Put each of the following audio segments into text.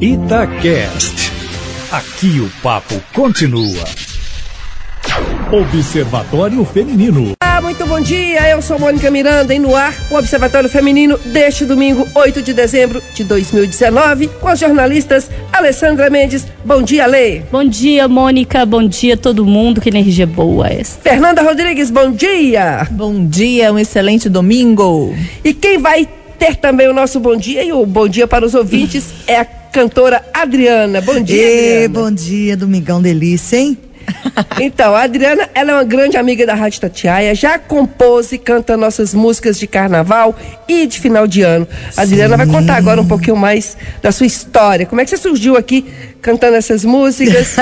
Itacast. Aqui o papo continua. Observatório Feminino. Ah, muito bom dia. Eu sou Mônica Miranda e no ar o Observatório Feminino deste domingo, 8 de dezembro de 2019, com as jornalistas Alessandra Mendes. Bom dia, Lê. Bom dia, Mônica. Bom dia todo mundo. Que energia boa é essa. Fernanda Rodrigues, bom dia. Bom dia, um excelente domingo. E quem vai ter também o nosso bom dia e o bom dia para os ouvintes é a cantora Adriana. Bom dia, Ê, Adriana. bom dia, Domingão Delícia, hein? Então, a Adriana, ela é uma grande amiga da Rádio Tatiaia, já compôs e canta nossas músicas de carnaval e de final de ano. A Adriana vai contar agora um pouquinho mais da sua história. Como é que você surgiu aqui cantando essas músicas?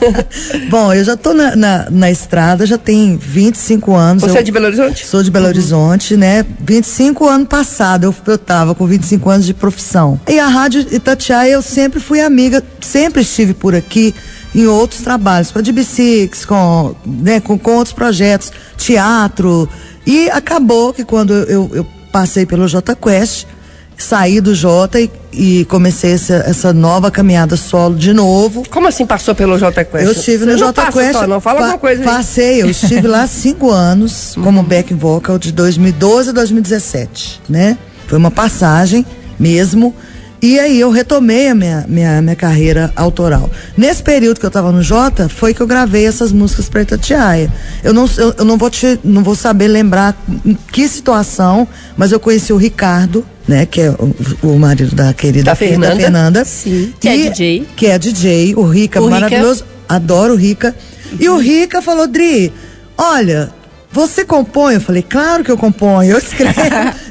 Bom, eu já tô na, na, na estrada, já tem 25 anos. Você eu é de Belo Horizonte? Sou de Belo Horizonte, né? 25 anos passado, eu, eu tava com 25 anos de profissão. E a Rádio Itatiaia, eu sempre fui amiga, sempre estive por aqui em outros trabalhos, com a DB6, com, né, com, com outros projetos, teatro. E acabou que quando eu, eu, eu passei pelo J Quest, saí do J e, e comecei essa, essa nova caminhada solo de novo. Como assim passou pelo J Quest? Eu estive no Você não J passa Quest. Só, não fala alguma coisa aí. Passei, eu estive lá cinco anos como back vocal de 2012 a 2017, né? Foi uma passagem mesmo. E aí eu retomei a minha, minha, minha carreira autoral. Nesse período que eu estava no Jota, foi que eu gravei essas músicas para Itatiaia. Eu não, eu, eu não vou te, não vou saber lembrar em que situação, mas eu conheci o Ricardo, né, que é o, o marido da querida Da Fernanda. Fernanda. Sim, que é E- DJ. Que é DJ, o Rica, O Rica. maravilhoso. Adoro o Rica. E o Rica falou, Dri, olha, você compõe? Eu falei, claro que eu componho, eu escrevo,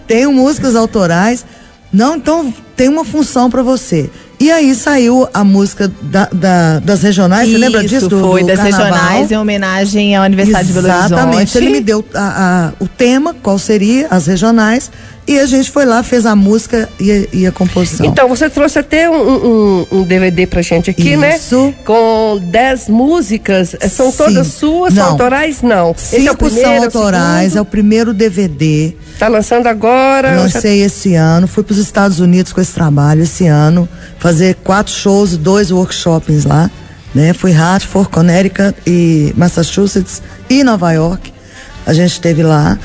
tenho músicas autorais. Não, então tem uma função pra você. E aí saiu a música da- da- das regionais, você lembra Isso, disso? Do, foi do das carnaval? regionais em homenagem ao aniversário de Belo Horizonte. Exatamente. Ele me deu a- a- o tema, qual seria, as regionais, e a gente foi lá, fez a música e, e a composição. Então, você trouxe até um, um- um DVD pra gente aqui, né? Isso. Com 10 músicas. Eh, São Sim. todas suas? São Não. autorais? Não. É Cinco primeiro, são é o autorais, é o primeiro DVD. Tá lançando agora? já- Lancei esse ano, fui para os Estados Unidos com esse trabalho esse ano, fazer quatro shows dois workshops lá, né? Fui Hartford, Connecticut e Massachusetts e Nova York. A gente esteve lá.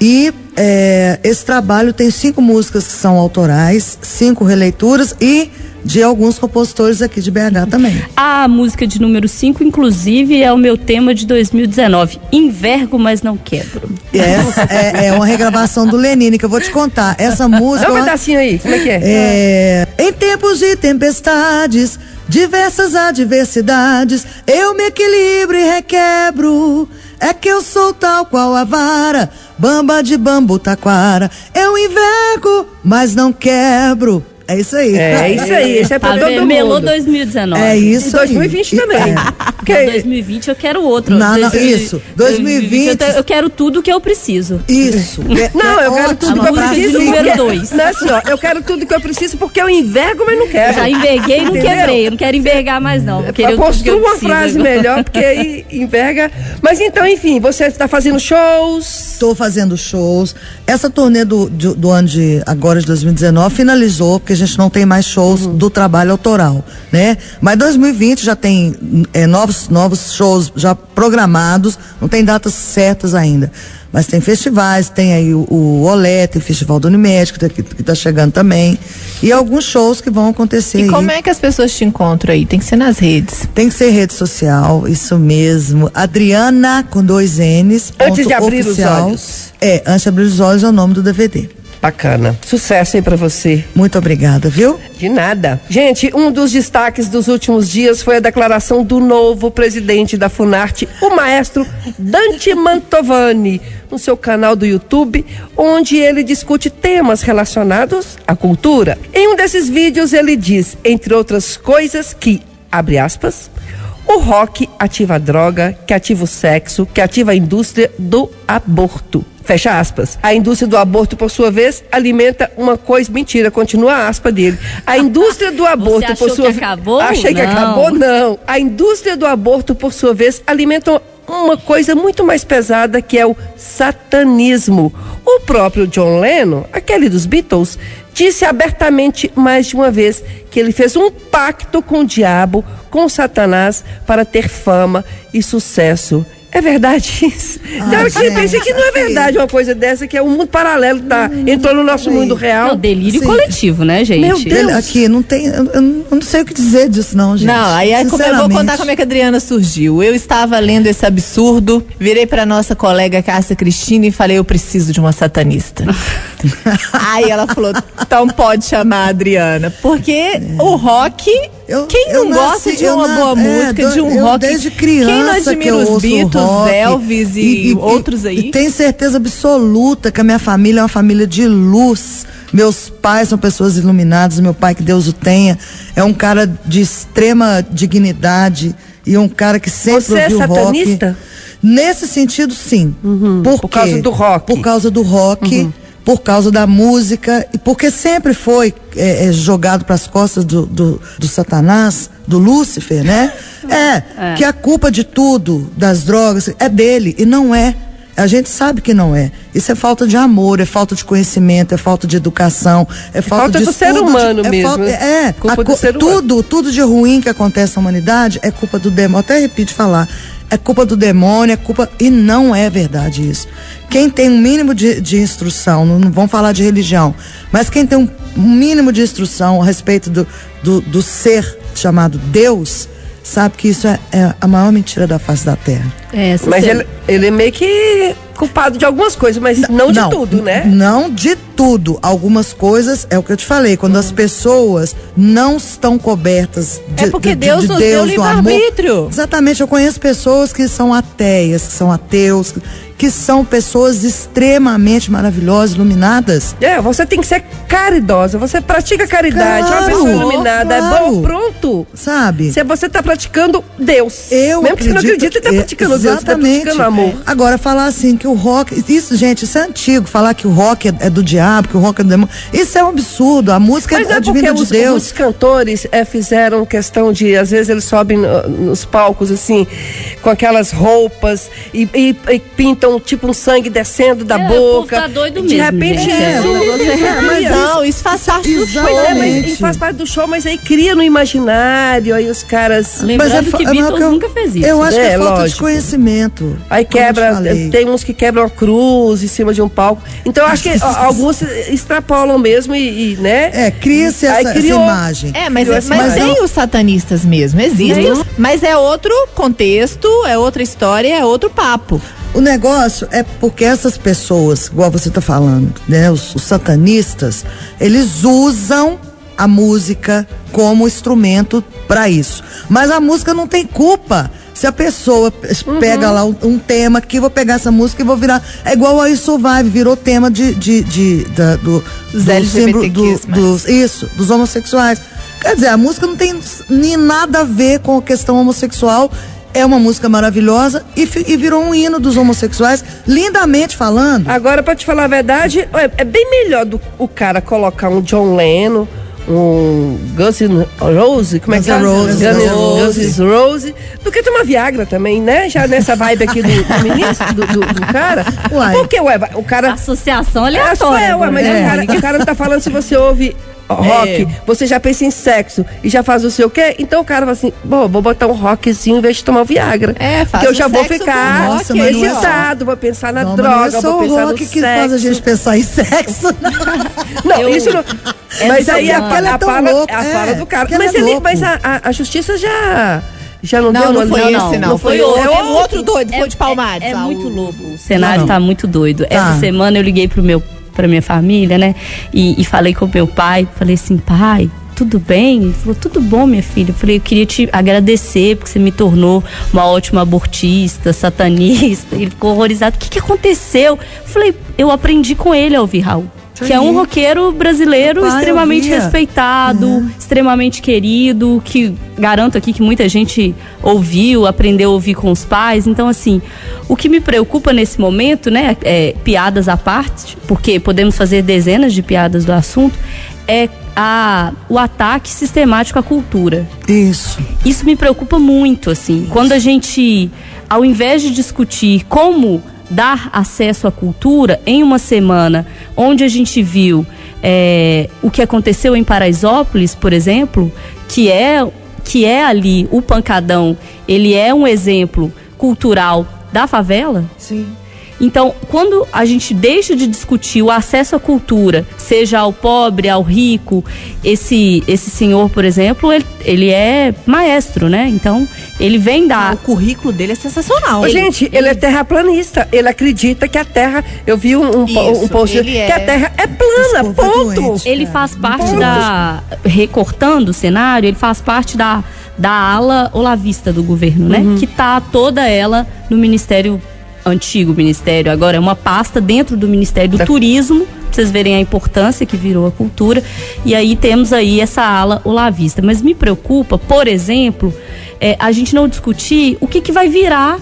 E é, esse trabalho tem cinco músicas que são autorais, cinco releituras e de alguns compositores aqui de BH também. A música de número 5, inclusive, é o meu tema de 2019. Envergo, mas não quebro. Essa é, é uma regravação do Lenine que eu vou te contar. Essa música. Dá um eu- pedacinho aí, como é que é? É, em tempos de tempestades, diversas adversidades, eu me equilibro e requebro. É que eu sou tal qual a vara, bamba de bambu taquara. Eu envergo, mas não quebro. É isso aí. É isso aí, isso é pra Tá todo vendo? Melô mundo. 2019. É E isso aí. 2020 também. É. Porque- Não, 2020 eu quero outro. Não, não, 2020 isso. 2020 eu, te- eu quero tudo que eu preciso. Isso. É- Não, é eu quero tudo que eu pra preciso. número porque- dois. Não, assim, ó, eu quero tudo que eu preciso porque eu envergo, mas não quero. Já enverguei e não quebrei. Eu não quero envergar mais, não. Eu eu uma preciso frase agora. melhor, porque aí enverga. Mas então, enfim, você está fazendo shows. Estou fazendo shows. Essa turnê do, de- do ano de agora de 2019 finalizou, porque a gente não tem mais shows do trabalho autoral, né? Mas 2020 já tem é, novos, novos shows já programados, não tem datas certas ainda. Mas tem festivais, tem aí o, o Olé, tem o Festival do Unimed, que, tá- que, que tá chegando também. E alguns shows que vão acontecer E aí. como é que as pessoas te encontram aí? Tem que ser nas redes. Tem que ser rede social, isso mesmo. Adriana com dois N's. Antes de abrir os oficial. olhos. É, antes de abrir os olhos é o nome do DVD. Bacana. Sucesso aí pra você. Muito obrigada, viu? De nada. Gente, um dos destaques dos últimos dias foi a declaração do novo presidente da Funarte, o maestro Dante Mantovani, no seu canal do YouTube, onde ele discute temas relacionados à cultura. Em um desses vídeos, ele diz, entre outras coisas, que, abre aspas, o rock ativa a droga, que ativa o sexo, que ativa a indústria do aborto. Fecha aspas. A indústria do aborto, por sua vez, alimenta uma coisa. Mentira, continua a aspa dele. A indústria do aborto, achou por sua que ve- acabou? Achei que Não. acabou, não. A indústria do aborto, por sua vez, alimenta uma coisa muito mais pesada que é o satanismo. O próprio John Lennon, aquele dos Beatles, disse abertamente mais de uma vez que ele fez um pacto com o diabo, com Satanás, para ter fama e sucesso. É verdade isso? Ah, Não, eu gente, pensei que não é verdade uma coisa dessa, que é um mundo paralelo, tá? Entrou no nosso mundo real. Não, delírio Sim. coletivo, né, gente? Meu Deus. Aqui, não tem. Eu, eu não sei o que dizer disso, não, gente. Não, aí é como eu vou contar como é que a Adriana surgiu. Eu estava lendo esse absurdo, virei pra nossa colega Cássia Cristina e falei: eu preciso de uma satanista. aí ela falou: então pode chamar a Adriana. Porque o rock. Eu- quem eu não nasci- gosta de eu uma na- boa é, música, de um eu rock? Desde criança quem não que admira eu os ouço Beatles, rock. Elvis e, outros aí? E tenho certeza absoluta que a minha família é uma família de luz. Meus pais são pessoas iluminadas, meu pai, que Deus o tenha, é um cara de extrema dignidade e um cara que sempre Você é ouviu satanista? rock. Nesse sentido, sim. por, por quê? causa do rock. Por causa do rock, por causa da música, e porque sempre foi é, é, jogado para as costas do, do, do Satanás, do Lúcifer, né? É, que a culpa de tudo, das drogas, é dele, e não é. A gente sabe que não é. Isso é falta de amor, é falta de conhecimento, é falta de educação, é falta, falta de do ser estudo, de- humano é mesmo. falta- é, Culpa a do ser humano. tudo, tudo de ruim que acontece na humanidade é culpa do demônio. Até repito falar. É culpa do demônio, é culpa. E não é verdade isso. Quem tem um mínimo de, de instrução, não, não vamos falar de religião, mas quem tem um, mínimo de instrução a respeito do, do, do ser chamado Deus, sabe que isso é, é a maior mentira da face da terra. É, Mas ele, ele é meio que culpado de algumas coisas, mas não, de tudo, né? Não de tudo. Algumas coisas, é o que eu te falei, quando as pessoas não estão cobertas de, É porque de- de- Deus de nos deu Deus, do amor. livre-arbítrio. Exatamente, eu conheço pessoas que são ateias, que são ateus, que, são pessoas extremamente maravilhosas, iluminadas. É, você tem que ser caridosa, você pratica caridade, é uma Claro, pessoa iluminada, é claro. bom, pronto. Sabe? Se você está praticando Deus. Eu Mesmo que você não acredito acredite, você está que- praticando Deus, você está exatamente. praticando amor. Agora, falar assim que o rock. Isso, gente, isso é antigo. Falar que o rock é, é do diabo, que o rock é do demônio. Isso é um absurdo. A música Mas é, é é divina de os, Deus. os cantores eh, fizeram questão de, às vezes eles sobem no- nos palcos assim, com aquelas roupas e, e- e pintam tipo um sangue descendo da É, o povo boca. tá doido de mesmo, repente gente. É, isso, É, mas cria- Não, isso faz parte do show. É, mas faz parte do show, mas aí cria no imaginário, aí os caras. Lembrando que é Beatles que eu- nunca fez isso. Eu acho que É, é falta de lógico. conhecimento. Aí quebra, tem uns que quebram a cruz em cima de um palco. Então eu acho que alguns extrapolam mesmo e, e, né? É, cria-se essa, essa imagem. É, mas, mas, imagem. tem os satanistas mesmo, existem. Tem. Mas é outro contexto, é outra história, é outro papo. O negócio é porque essas pessoas, igual você está falando, né, os, os satanistas, eles usam a música como instrumento para isso. Mas a música não tem culpa. Se a pessoa Uhum. pega lá um, um tema que vou pegar essa música e vou virar. É igual a Survive, virou tema de, de, de- da- do, Dos do símbolo do- dos, isso, dos homossexuais. Quer dizer, a música não tem nem nada a ver com a questão homossexual. É uma música maravilhosa e, e virou um hino dos homossexuais, lindamente falando. Agora, pra te falar a verdade, é, é bem melhor do, o cara colocar um John Lennon, um Guns N' Roses, como Guns é que é? Roses, Guns N' Roses. Roses, Rose, do que tomar Viagra também, né? Já nessa vibe aqui do, do ministro, do, do- do cara. Uai. Porque, ué, o cara Associação É, aleatória. ué, mas né? o, cara, o cara não tá falando se você ouve rock, você já pensa em sexo e já faz o seu quê? Então o cara fala assim, bom, vou botar um rockzinho em vez de tomar o Viagra. É, faz Porque eu já vou sexo ficar rock, é excitado, vou pensar na Não, droga, é só vou o pensar no rock que sexo. faz a gente pensar em sexo. Não, Eu- isso não. Mas aí a, a, é tão fala, a é, fala do cara. que Mas, é ele, louco. mas a, a, a justiça já. Já não, Não, deu não foi não, esse, não. não. Não foi foi outro. um outro doido, foi de Palmares. É, é muito o- louco. O cenário Não. tá muito doido. Tá. Essa semana eu liguei pro meu, pra minha família, né? E, e falei com meu pai. Falei assim, pai, tudo bem? Ele falou, tudo bom, minha filha. Eu falei, eu queria te agradecer porque você me tornou uma ótima abortista, satanista. Ele ficou horrorizado. O que, que aconteceu? Eu falei, eu aprendi com ele a ouvir Raul. Que é um roqueiro brasileiro pai extremamente respeitado, extremamente querido, que garanto aqui que muita gente ouviu, aprendeu a ouvir com os pais. Então, assim, o que me preocupa nesse momento, né, é piadas à parte, porque podemos fazer dezenas de piadas do assunto, é a, o ataque sistemático à cultura. Isso. Isso me preocupa muito, assim. Quando a gente, ao invés de discutir como dar acesso à cultura em uma semana onde a gente viu é, o que aconteceu em Paraisópolis, por exemplo, que é que é ali o pancadão, ele é um exemplo cultural da favela. Sim. Então, quando a gente deixa de discutir o acesso à cultura, seja ao pobre, ao rico, esse esse senhor, por exemplo, ele, ele é maestro, né? Então, ele vem da O currículo dele é sensacional. Ô, gente, ele é terraplanista. Ele acredita que a Terra. Eu vi um, um, Isso, um post ele que é- a Terra é plana, é ponto. doente. Ele faz parte da. Recortando o cenário, ele faz parte da, da ala olavista do governo, né? Que tá toda ela no Ministério Antigo Ministério, agora é uma pasta dentro do Ministério do Da- Turismo, pra vocês verem a importância que virou a cultura. E aí temos aí essa ala olavista. Mas me preocupa, por exemplo, é, a gente não discutir o que, que vai virar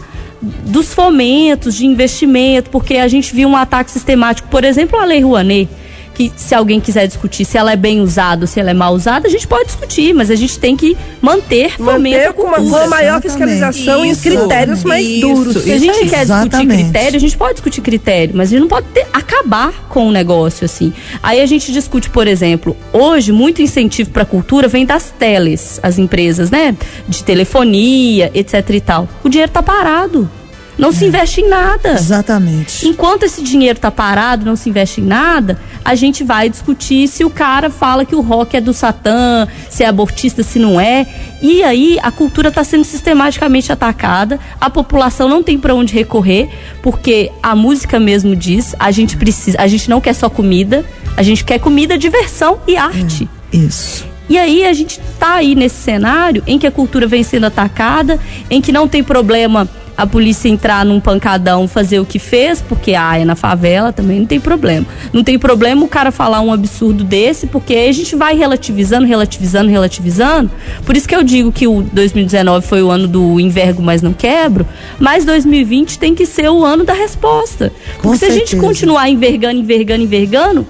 dos fomentos de investimento, porque a gente viu um ataque sistemático, por exemplo, a Lei Rouanet, que se alguém quiser discutir se ela é bem usada ou se ela é mal usada, a gente pode discutir, mas a gente tem que manter fomento Manter com uma, uma maior fiscalização Isso, em critérios mais isso, duros. Se a gente quer discutir Exatamente. critério, a gente pode discutir critério, mas a gente não pode ter- acabar com o negócio assim. Aí a gente discute, por exemplo, hoje muito incentivo para a cultura vem das teles, as empresas, né, de telefonia, etc e tal. O dinheiro tá parado. Não se investe em nada. Exatamente. Enquanto esse dinheiro tá parado, não se investe em nada, a gente vai discutir se o cara fala que o rock é do Satã, se é abortista, se não é. E aí a cultura está sendo sistematicamente atacada, a população não tem para onde recorrer, porque a música mesmo diz, a gente precisa, a gente não quer só comida, a gente quer comida, diversão e arte. Isso. E aí a gente tá aí nesse cenário em que a cultura vem sendo atacada, em que não tem problema a polícia entrar num pancadão, fazer o que fez, porque ah, é na favela também não tem problema. Não tem problema o cara falar um absurdo desse, porque a gente vai relativizando, relativizando, relativizando. Por isso que eu digo que o 2019 foi o ano do envergo, mas não quebro, mas 2020 tem que ser o ano da resposta. Com Porque se a gente continuar envergando, envergando, envergando,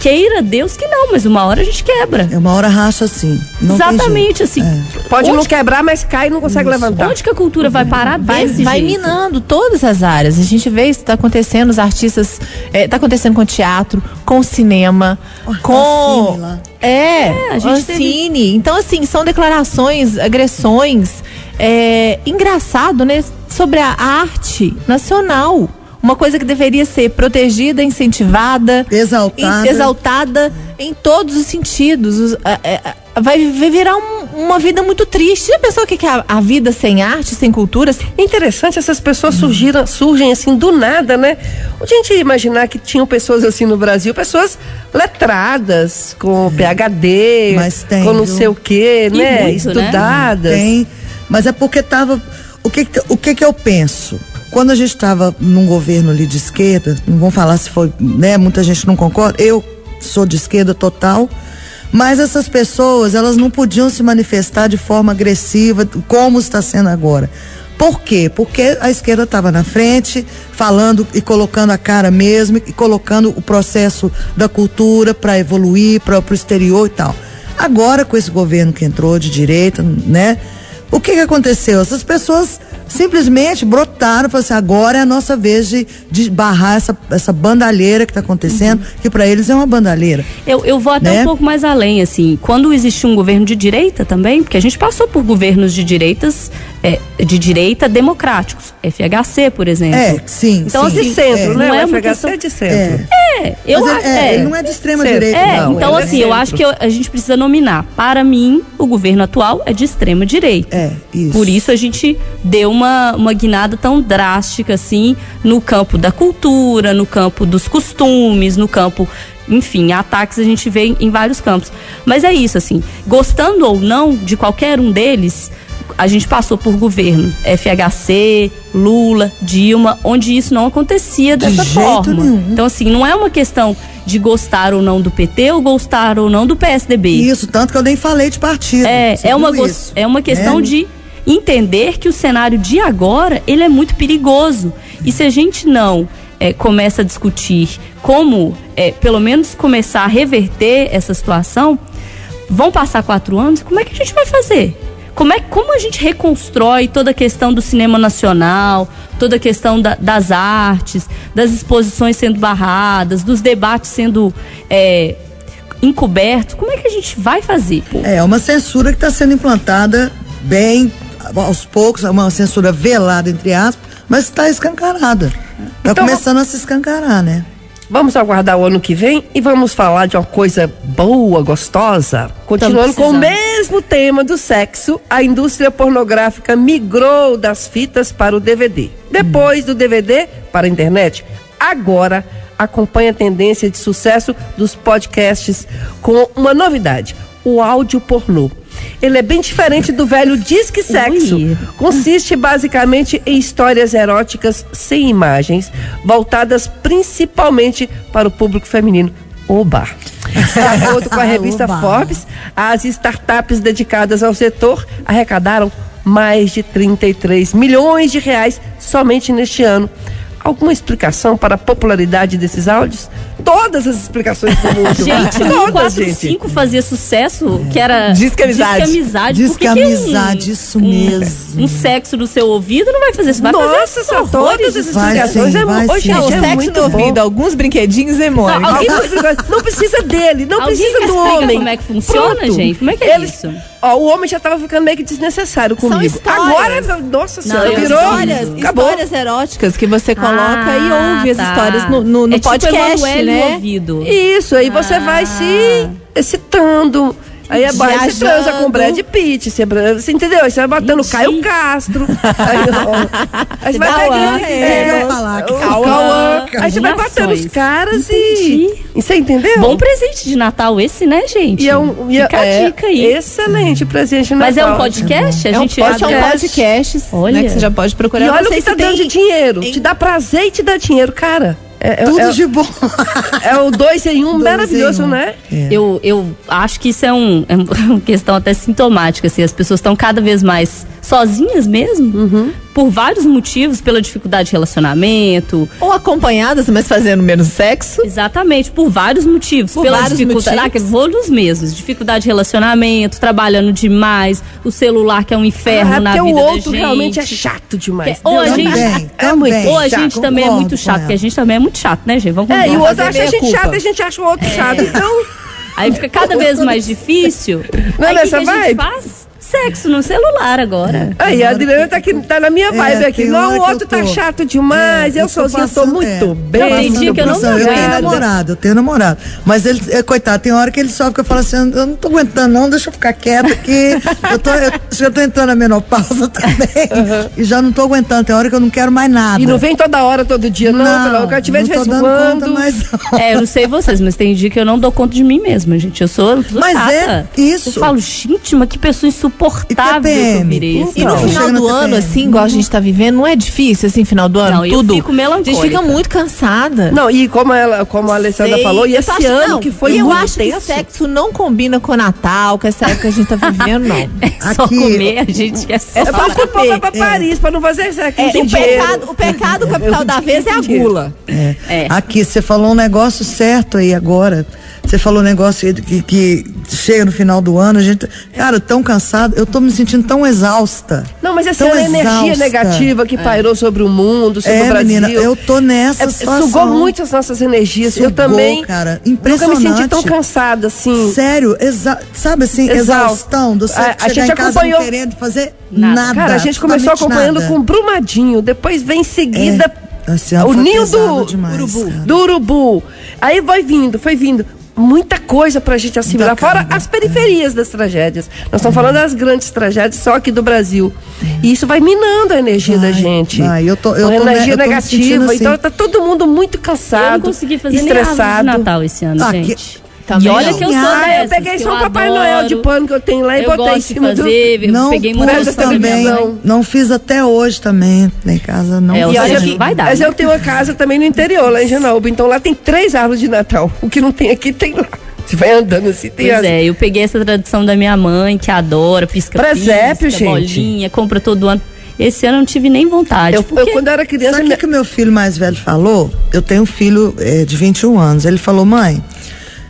queira Deus que não, mas uma hora a gente quebra. É uma hora racha assim. Exatamente, assim. Pode onde, não quebrar, mas cai e não consegue levantar. onde que a cultura vai parar Vai, desse vai jeito? minando todas as áreas. A gente vê isso tá acontecendo, os artistas. está acontecendo com teatro, com cinema, com. Ancine lá. É, a gente Ancine. Então, assim, são declarações, agressões. É, engraçado, né? Sobre a arte nacional. Uma coisa que deveria ser protegida, incentivada, Exaltada. em- exaltada em todos os sentidos. A- vai, vai virar um- uma vida muito triste. Já pensou o que é a, a vida sem arte, sem cultura? Interessante, essas pessoas surgiram, surgem assim do nada, né? A gente ia imaginar que tinham pessoas assim no Brasil, pessoas letradas, com PhD, Mas tem, com não viu? sei o quê, né? muito, né? Estudadas. Tem, mas é porque tava. O que, que- o que que eu penso? Quando a gente estava num governo ali de esquerda, não vamos falar se foi, né? Muita gente não concorda. Eu sou de esquerda total. Mas essas pessoas, elas não podiam se manifestar de forma agressiva, como está sendo agora. Por quê? Porque a esquerda estava na frente, falando e colocando a cara mesmo, e colocando o processo da cultura para evoluir para o exterior e tal. Agora, com esse governo que entrou de direita, né? O que, que aconteceu? Essas pessoas simplesmente brotaram e falaram assim: agora é a nossa vez de, de barrar essa, essa bandalheira que está acontecendo, que para eles é uma bandalheira. Eu, eu vou até Né? um pouco mais além, assim. Quando existiu um governo de direita também, porque a gente passou por governos de direitas, é, de direita democráticos. FHC, por exemplo. É, sim. Então, sim, De centro, é. né? Não é o FHC questão- é de centro. É. É, eu Mas acho. ele, é, é. ele não é de extrema Centro. direita, É, Não, então é assim, eu acho que eu- a gente precisa nominar. Para mim, o governo atual é de extrema direita. É, isso. Por isso a gente deu uma, uma guinada tão drástica assim no campo da cultura, no campo dos costumes, no campo, enfim, ataques a gente vê em, em vários campos. Mas é isso assim, gostando ou não de qualquer um deles, a gente passou por governo FHC, Lula, Dilma, onde isso não acontecia dessa jeito forma. nenhum. Então assim, não é uma questão de gostar ou não do PT ou gostar ou não do PSDB. Isso, tanto que eu nem falei de partido. É, é, uma, isso, é uma questão né? de entender que o cenário de agora ele é muito perigoso. E se a gente não é, começa a discutir como, é, pelo menos, começar a reverter essa situação, vão passar quatro anos, como é que a gente vai fazer? Como, é, como a gente reconstrói toda a questão do cinema nacional, toda a questão da, das artes, das exposições sendo barradas, dos debates sendo é, encobertos? Como é que a gente vai fazer? Pô? É uma censura que está sendo implantada bem aos poucos, uma censura velada, entre aspas, mas está escancarada. Está Então, começando a se escancarar, né? Vamos aguardar o ano que vem e vamos falar de uma coisa boa, gostosa. Continuando com o mesmo tema do sexo, a indústria pornográfica migrou das fitas para o DVD. Depois do DVD para a internet. Agora acompanha a tendência de sucesso dos podcasts com uma novidade: o áudio pornô. Ele é bem diferente do velho disque sexo. Ui. Consiste basicamente em histórias eróticas sem imagens, voltadas principalmente para o público feminino. Oba! De acordo com a revista Oba. Forbes, as startups dedicadas ao setor arrecadaram mais de 33 milhões de reais somente neste ano. Alguma explicação para a popularidade desses áudios? Todas as explicações do mundo. Gente, todas, 145 fazia sucesso, que era Disque amizade. Disque amizade. Diz Por que que que amizade, um, isso um- mesmo. Um sexo no seu ouvido não vai fazer isso. Vai Nossa, fazer são horrores todas as Vai explicações. sim, é, vai hoje sim. em Não, o é sexo muito no bom. ouvido, alguns brinquedinhos e Mônica. Não, alguém- Não precisa dele, não Alguém precisa do explica homem. como é que funciona, Pronto. gente? Como é que é Eles- isso? Ó, o homem já tava ficando meio que desnecessário comigo. Agora, nossa senhora, virou. histórias, Acabou. histórias eróticas que você coloca e Ah, ouve as tá. histórias no, no, no é podcast, tipo Emanuele no né? ouvido. Isso, aí você vai se excitando. Aí é aí você transa com o Brad Pitt, você, você entendeu? Aí você vai botando Entendi. Caio Castro. Aí, ó, aí você vai pegando. é. Ia falar que o Cauã, Cauã. Aí você vai batendo os caras Entendi. e. Você entendeu? Bom presente de Natal esse, né, gente? E é um, e é- Fica a é dica aí. Excelente presente no Mas é um Natal. podcast? A É um, gente pode, são podcast. Olha. né, que você já pode procurar. E olha o que tá dando de dinheiro. em- Te dá prazer e te dá dinheiro, cara. É, é- tudo é- de bom. é o dois em um Dois maravilhoso, em um. né? É. Eu, eu acho que isso é, um, é uma questão até sintomática, assim, as pessoas estão cada vez mais sozinhas mesmo, Uhum. por vários motivos, pela dificuldade de relacionamento, Ou acompanhadas, mas fazendo menos sexo. exatamente, por vários motivos, Por pela vários dificuldade, motivos. ah, vou nos mesmos, dificuldade de relacionamento, trabalhando demais, o celular que é um inferno Ah, na porque vida o da outro gente. realmente é chato demais. Que- ou a gente-. Também, é. Ou a chato. gente também é muito chato, ela. porque a gente também é muito chato, né, gente? Vamos É, e o concordar. outro acha a gente meia-culpa. chato e a gente acha o outro chato. Então, Aí fica cada vez mais difícil. Não é Aí o que, nessa que a gente faz? Sexo no celular agora. aí a Adriana tá, aqui, tá na minha vibe aqui. tem Não, o outro tá tô- chato demais. É, eu tô sozinha tô passando- muito é, bem. tô Tem dia que eu não Eu tenho nada. namorado, eu tenho namorado. Mas ele, é, coitado, tem hora que ele sobe que eu falo assim, eu não tô aguentando não, deixa eu ficar quieto aqui. eu, tô, eu já tô entrando na menopausa também. E já não tô aguentando, tem hora que eu não quero mais nada. E não vem toda hora, todo dia, não. não eu quero te ver de não vez tô em dando quando. conta mais não. É, eu não sei vocês, mas tem dia que eu não dou conta de mim mesma, gente. Eu sou, eu sou Mas chata. é isso. Eu falo, gente, mas que pessoa insuportável E que eu virei. assim. E no final do no ano, TPM. assim, igual a gente tá vivendo, não é difícil, assim, final do ano, Não, eu tudo. fico A gente melancólica. fica muito cansada. Não, e como, ela, como a Alessandra Sei. falou, e Eu esse acho- ano não, que foi e eu muito acho que tenso. sexo não combina com Natal, com essa época que a gente tá vivendo, não. É só Aqui- comer, a gente quer só É pra só que o povo vai pra comer. Paris, pra não fazer isso aqui. É, o, pecado, o pecado capital da vez é a gula. É. É. Aqui, você falou um negócio certo aí agora. Você falou um negócio que, que chega no final do ano, a gente. Cara, tão cansado, eu tô me sentindo tão exausta. Não, mas essa tão é energia negativa que pairou sobre o mundo, sobre É, o Brasil. menina, eu tô nessa É, situação. sugou muito as nossas energias. eu Sugou, também cara, nunca me senti impressionante. tão cansada assim. Sério, exa sabe assim, Exausto. exaustão do A- a gente acompanhou- não querendo fazer Nada. nada. Cara, a gente começou acompanhando nada. com Brumadinho, depois vem em seguida É, ano o ninho do demais, do urubu. Aí vai vindo, foi vindo. Muita coisa pra gente assimilar, fora as periferias das tragédias. Nós estamos falando das grandes tragédias só aqui do Brasil. E isso vai minando a energia da gente. vai. Eu tô- eu Uma tô ne- energia eu negativa. sentindo assim. Então tá todo mundo muito cansado. Eu não consegui fazer nem árvore de estressado. Natal esse ano, Ah, que- gente. Também e olha não. que eu sou Ah, eu dessas, peguei que só eu um Papai adoro. Noel de pano que eu tenho lá e eu botei em cima do. fazer, eu Não peguei muita também. televisão. Não fiz até hoje também. Lá em casa não É, E olha que vai dar, Mas né? eu tenho uma casa também no interior, lá em Janaúba. Então lá tem três árvores de Natal. O que não tem aqui, tem lá. Você vai andando assim, tem Pois as... é, eu peguei essa tradição da minha mãe, que adora, pisca Presépio, pisca, gente. bolinha, compra todo ano. Esse ano eu não tive nem vontade. Eu, porque... eu, quando era criança. Sabe o minha- que, que o meu filho mais velho falou? Eu tenho um filho eh, de 21 anos. Ele falou, mãe.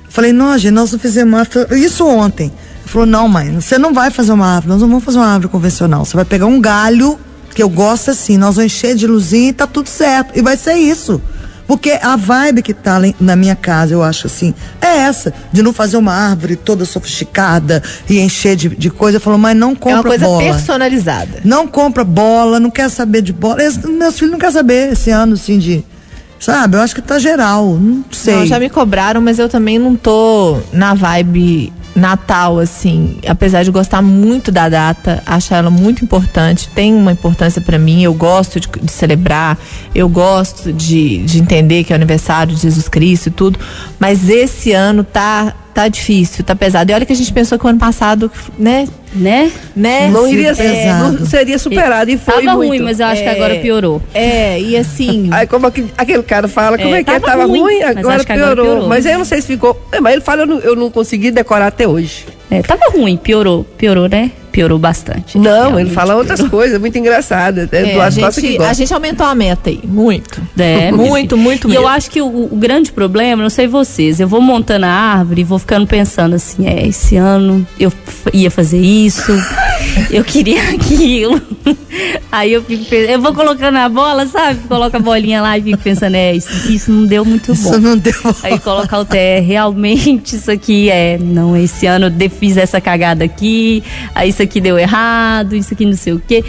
Falei, não, gente, nós não fizemos uma árvore. Isso ontem. Ele falou, não, mãe, você não vai fazer uma árvore, nós não vamos fazer uma árvore convencional. Você vai pegar um galho, que eu gosto assim, nós vamos encher de luzinha e tá tudo certo. E vai ser isso. Porque a vibe que tá na minha casa, eu acho assim, é essa, de não fazer uma árvore toda sofisticada e encher de, de coisa. Falou, mãe, não compra É uma coisa bola. personalizada. Não compra bola, não quer saber de bola. Esse- meus filhos não querem saber esse ano, assim, de. Sabe? Eu acho que tá geral. Não sei. Não, já me cobraram, mas eu também não tô na vibe Natal, assim. Apesar de gostar muito da data, achar ela muito importante, tem uma importância pra mim. Eu gosto de, de celebrar, eu gosto de, de entender que é o aniversário de Jesus Cristo e tudo. Mas esse ano tá, tá difícil, tá pesado. E olha que a gente pensou que o ano passado, né? Né? Né? Não iria ser, pesado. não seria superado. E foi Tava muito. ruim, mas eu acho que É. agora piorou. É, e assim. Aí como aquele, aquele cara fala, como É, é que é? tava Tava ruim, ruim, agora, que agora piorou. piorou. Mas aí eu não sei se ficou. É, mas ele fala, eu não, eu não consegui decorar até hoje. É, tava ruim, piorou. Piorou, né? Piorou bastante. Não, Realmente ele fala outras coisas, muito engraçadas. É, é, a, gente, a gente aumentou a meta aí, muito. É, muito, muito E eu acho que o, o grande problema, não sei vocês, eu vou montando a árvore e vou ficando pensando assim, é, esse ano eu ia fazer isso, eu queria aquilo. Aí eu fico pensando, eu vou colocando a bola, sabe? Coloca a bolinha lá e fico pensando, é, isso, isso não deu muito bom. Isso não deu. Aí colocar o TR, realmente isso aqui é, não, esse ano eu fiz essa cagada aqui, aí isso aqui deu errado, isso aqui não sei o quê.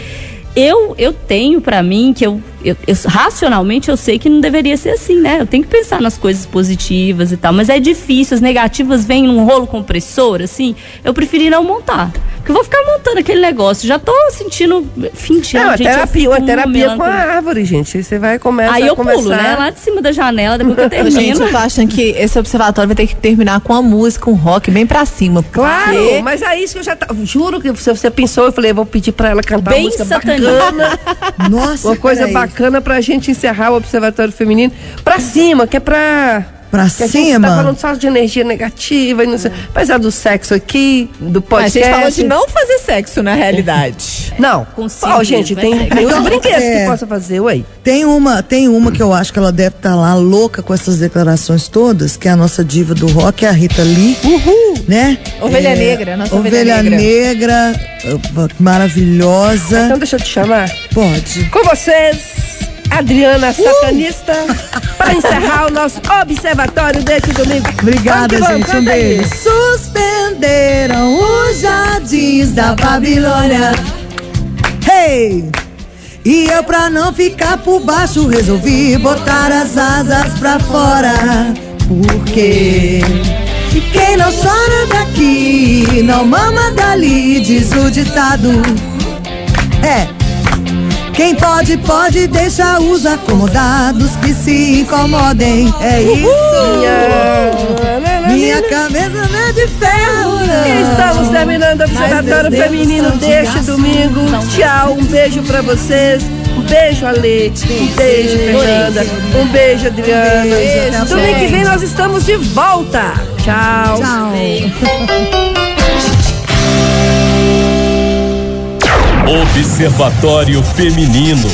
Eu, eu tenho pra mim que eu, eu, eu- racionalmente eu sei que não deveria ser assim, né? Eu tenho que pensar nas coisas positivas e tal, mas é difícil, as negativas vêm num rolo compressor, assim, eu preferi não montar. Porque eu vou ficar montando aquele negócio, já tô sentindo fim de Não, gente, eu terapia, é terapia com a árvore, gente. Aí você vai começar Aí a eu conversar. pulo, né? Lá de cima da janela, depois que eu Gente, termino. eu tô achando que esse observatório vai ter que terminar com a música, um rock bem pra cima. Claro, porque- mas é isso que eu já tava. Juro que você, você pensou, eu falei, eu vou pedir pra ela cantar Bem uma música satanista. bacana. Nossa, Uma coisa peraí. Bacana pra gente encerrar o Observatório Feminino. Pra cima, que é pra. Pra que a gente cima? tá falando só de energia negativa e não sei. Apesar do sexo aqui, do Mas a podcast. gente falou de não fazer sexo na realidade. Não. Consigo, Ó, gente, vai tem, tem outros brinquedos É. que possa fazer, ué. Tem uma, tem uma que eu acho que ela deve estar lá louca com essas declarações todas, que é a nossa diva do rock, a Rita Lee. Uhul! Né? Ovelha negra, nossa ovelha, ovelha negra. negra, uh, maravilhosa. Então deixa eu te chamar. Pode. Com vocês, Adriana Satanista, para encerrar o nosso Observatório deste domingo. Obrigada, Vamos gente. Um beijo. Suspenderam os jardins da Babilônia. Hey! E eu, pra não ficar por baixo, resolvi botar as asas pra fora. Porque quem não chora daqui, não mama dali, diz o ditado. É. Quem pode, pode, deixa os acomodados que se incomodem. É isso. Minha cabeça não é de ferro, não. Estamos terminando o Observatório Feminino de deste domingo. Tchau, um beijo pra vocês. Um beijo, Ale. Um beijo, Fernanda. Um beijo, Adriana. Beijo, Domingo que vem nós estamos de volta. Tchau. Tchau. Observatório Feminino.